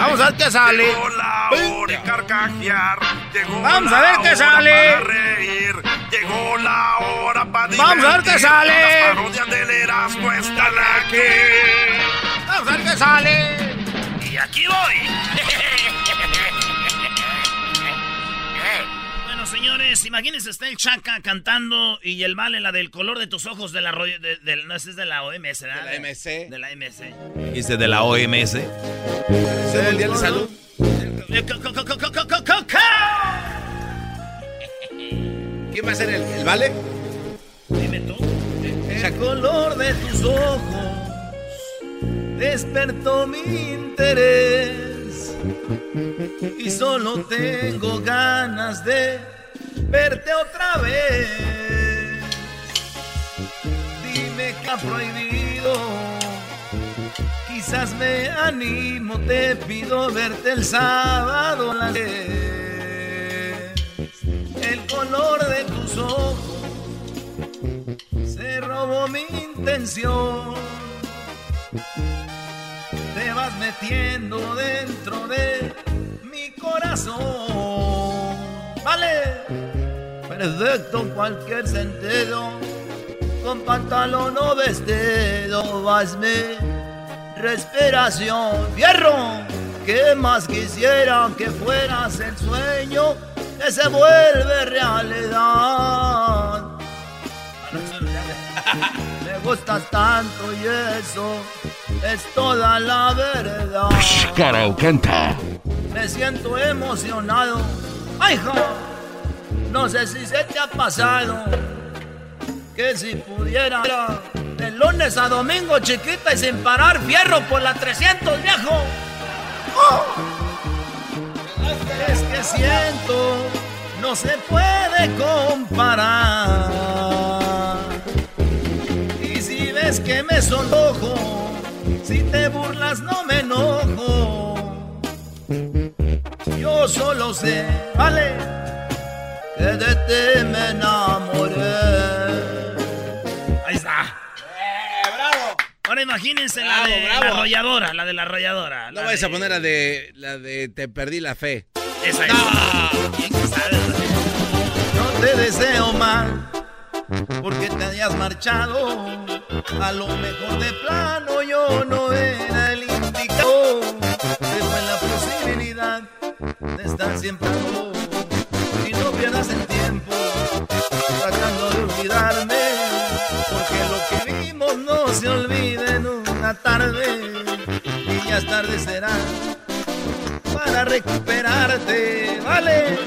Vamos a ver qué sale. Llegó la hora de carcajear. Llegó Vamos la a ver qué sale. para reír. Llegó la hora para Vamos a ver qué sale. Las parodias del Erasmo están aquí. Vamos a ver qué sale. Y aquí voy. imagínense, está el Chaca cantando y el Vale, la del color de tus ojos de la... De, de, no, es de la OMS, ¿verdad? De la MC. De la MC. ¿Dijiste de la OMS? Es el Día de Salud. ¿Quién va a ser el, el Vale? Dime tú. Eh, eh. El color de tus ojos despertó mi interés y solo tengo ganas de verte otra vez. Dime que ha prohibido, quizás me animo, te pido verte el sábado a las 10. El color de tus ojos se robó mi intención. Te vas metiendo dentro de mi corazón. Vale, perfecto en cualquier sentido. Con pantalón o vestido, vas mi respiración. Fierro, que más quisiera que fueras el sueño que se vuelve realidad. Me gustas tanto y eso es toda la verdad. canta. Me siento emocionado. ¡Ay, hija! No sé si se te ha pasado que si pudiera de lunes a domingo chiquita y sin parar fierro por la 300 viejo. ¡Oh! Es que siento no se puede comparar. Y si ves que me sonrojo, si te burlas no me enojo. Yo solo sé, vale, de ti me enamoré. Ahí está. Ahora imagínense la Bravo, de bravo. la arrolladora, la de la arrolladora. No la de- a poner la de, la de Te perdí la fe. Esa es. ¿Quién que sabe? No te deseo mal, porque te hayas marchado. A lo mejor de plano yo no era el indicado. Pero en la posibilidad de estar siempre. Tarde será para recuperarte, ¿vale?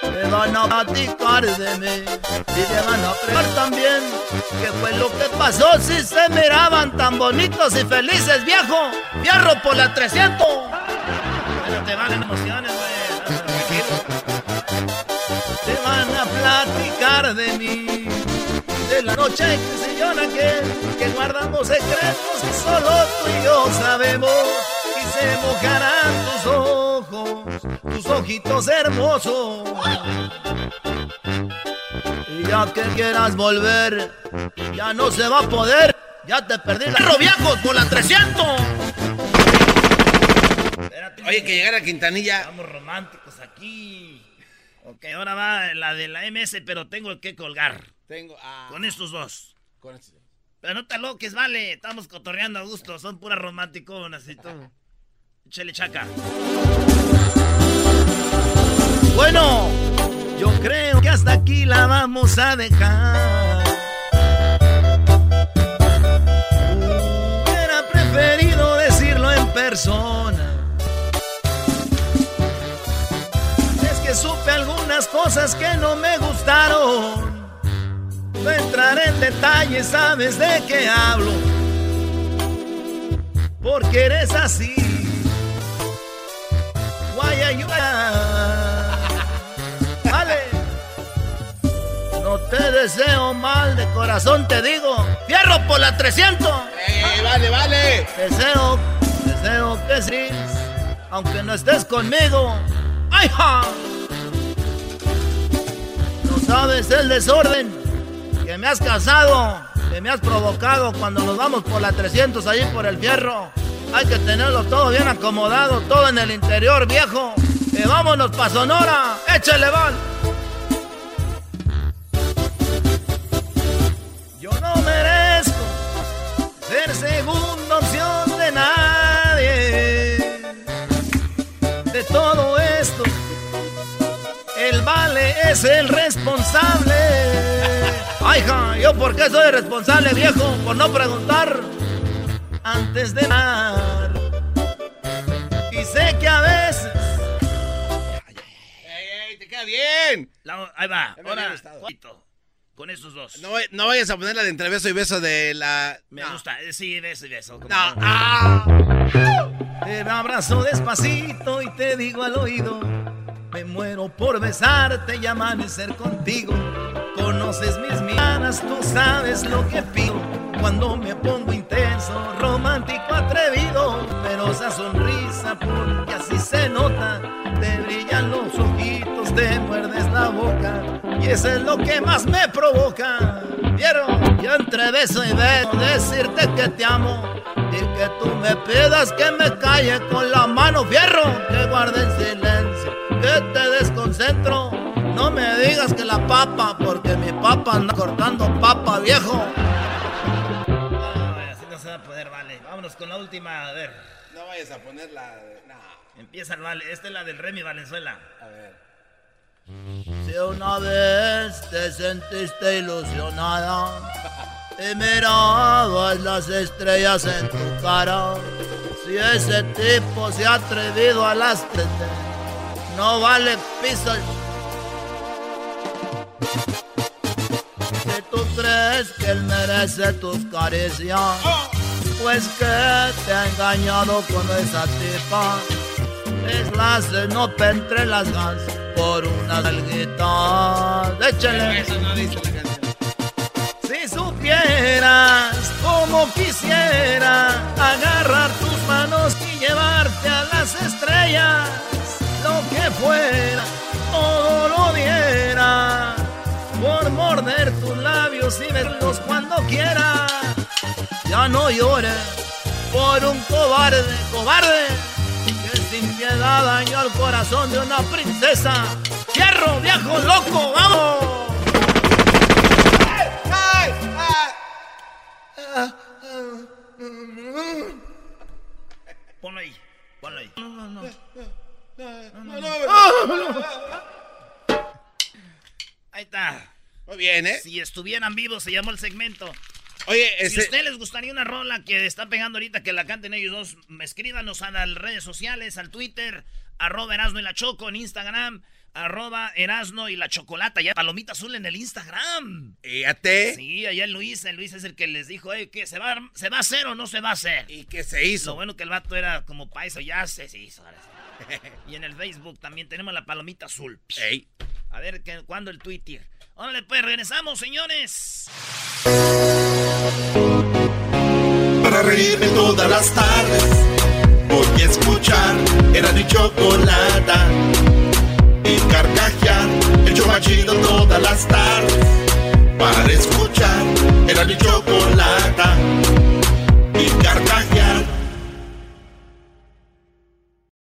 Te van a platicar de mí y te van a preguntar también qué fue lo que pasó si se miraban tan bonitos y felices, viejo. Fierro por la 300. Pero te valen emociones, güey. Te van a platicar de mí, de la noche que se llora que, que guardamos secretos que solo tú y yo sabemos. Y se mojarán tus ojos, tus ojitos hermosos. Y ya que quieras volver, ya no se va a poder. Ya te perdí. ¡Perro viejos por la 300! Oye, que llegara Quintanilla. Estamos románticos aquí. Ok, ahora va la de la MS, pero tengo que colgar. Tengo. ah, Con estos dos. con este. Pero no te loques, vale. Estamos cotorreando a gusto. Son puras romanticonas y todo. Échale chaca. Bueno, yo creo que hasta aquí la vamos a dejar. Hubiera preferido decirlo en persona. Es que supe algunas cosas que no me gustaron. Detalles, sabes de qué hablo. Porque eres así. Guayayuda. Vale. No te deseo mal, de corazón te digo. Fierro por la 300. ¡Eh, vale, vale! Deseo, deseo que sí, aunque no estés conmigo. ¡Ay, ja! No sabes el desorden que me has causado, que me has provocado cuando nos vamos por la 300 allí por el fierro. Hay que tenerlo todo bien acomodado, todo en el interior, viejo. Y vámonos pa' Sonora. Échale, van. Yo no merezco ser segunda opción de nadie. De todo esto, el vale es el responsable. Ay, ja, ¿yo por qué soy responsable, viejo? Por no preguntar antes de dar. Y sé que a veces. ¡Ey, ey! ¡Te queda bien! La- ahí va, ahora. Con esos dos. No, no vayas a poner la de entre beso y beso de la. Me no. gusta. eh, Sí, beso y beso. no. ¡Ah! Te abrazo despacito y te digo al oído. Me muero por besarte y amanecer contigo. Conoces mis miradas, tú sabes lo que pido. Cuando me pongo intenso, romántico, atrevido. Pero esa sonrisa, porque así se nota. Te brillan los ojitos, te muerdes la boca. Y eso es lo que más me provoca. ¿Vieron? Yo entre beso y beso decirte que te amo. Y que tú me pidas que me calle con la mano fierro. Que guarde en silencio, te desconcentro. No me digas que la papa, porque mi papa anda cortando papa, viejo. Así no se va a poder, vale. Vámonos con la última. A ver. No vayas a poner la. No. Empieza el vale. Esta es la del Remy Valenzuela. A ver. Si una vez te sentiste ilusionada y mirabas las estrellas en tu cara, si ese tipo se ha atrevido a las no vale piso. Si tú crees que él merece tus caricias, pues que te ha engañado con esa tipa. Es la cenope entre las gas por unas alguitas. Échale. Eso no dice la canción. Si supieras como quisiera agarrar tus manos y llevarte a las estrellas, fuera, todo lo diera, por morder tus labios y verlos cuando quiera. Ya no llores por un cobarde, cobarde, que sin piedad dañó al corazón de una princesa. ¡Fierro, viejo loco, vamos! Bien, ¿eh? Si estuvieran vivos, se llamó el segmento. Oye, Si a este. ustedes les gustaría una rola que está pegando ahorita, que la canten ellos dos, me escríbanos a las redes sociales, al Twitter, arroba Erasno y la Choco en Instagram, arroba Erasno y la Chocolata, ya palomita azul en el Instagram. Fíjate. Sí, allá el Luis, el Luis es el que les dijo, eh, ¿qué, se, va, ¿se va a hacer o no se va a hacer? ¿Y qué se Lo hizo? bueno que el vato era como paisa, ya se, se hizo. ahora sí. Y en el Facebook también tenemos la palomita azul. Ey. A ver, ¿qué- ¿cuándo el Twitter? Órale, pues, regresamos, señores. Para reírme todas las tardes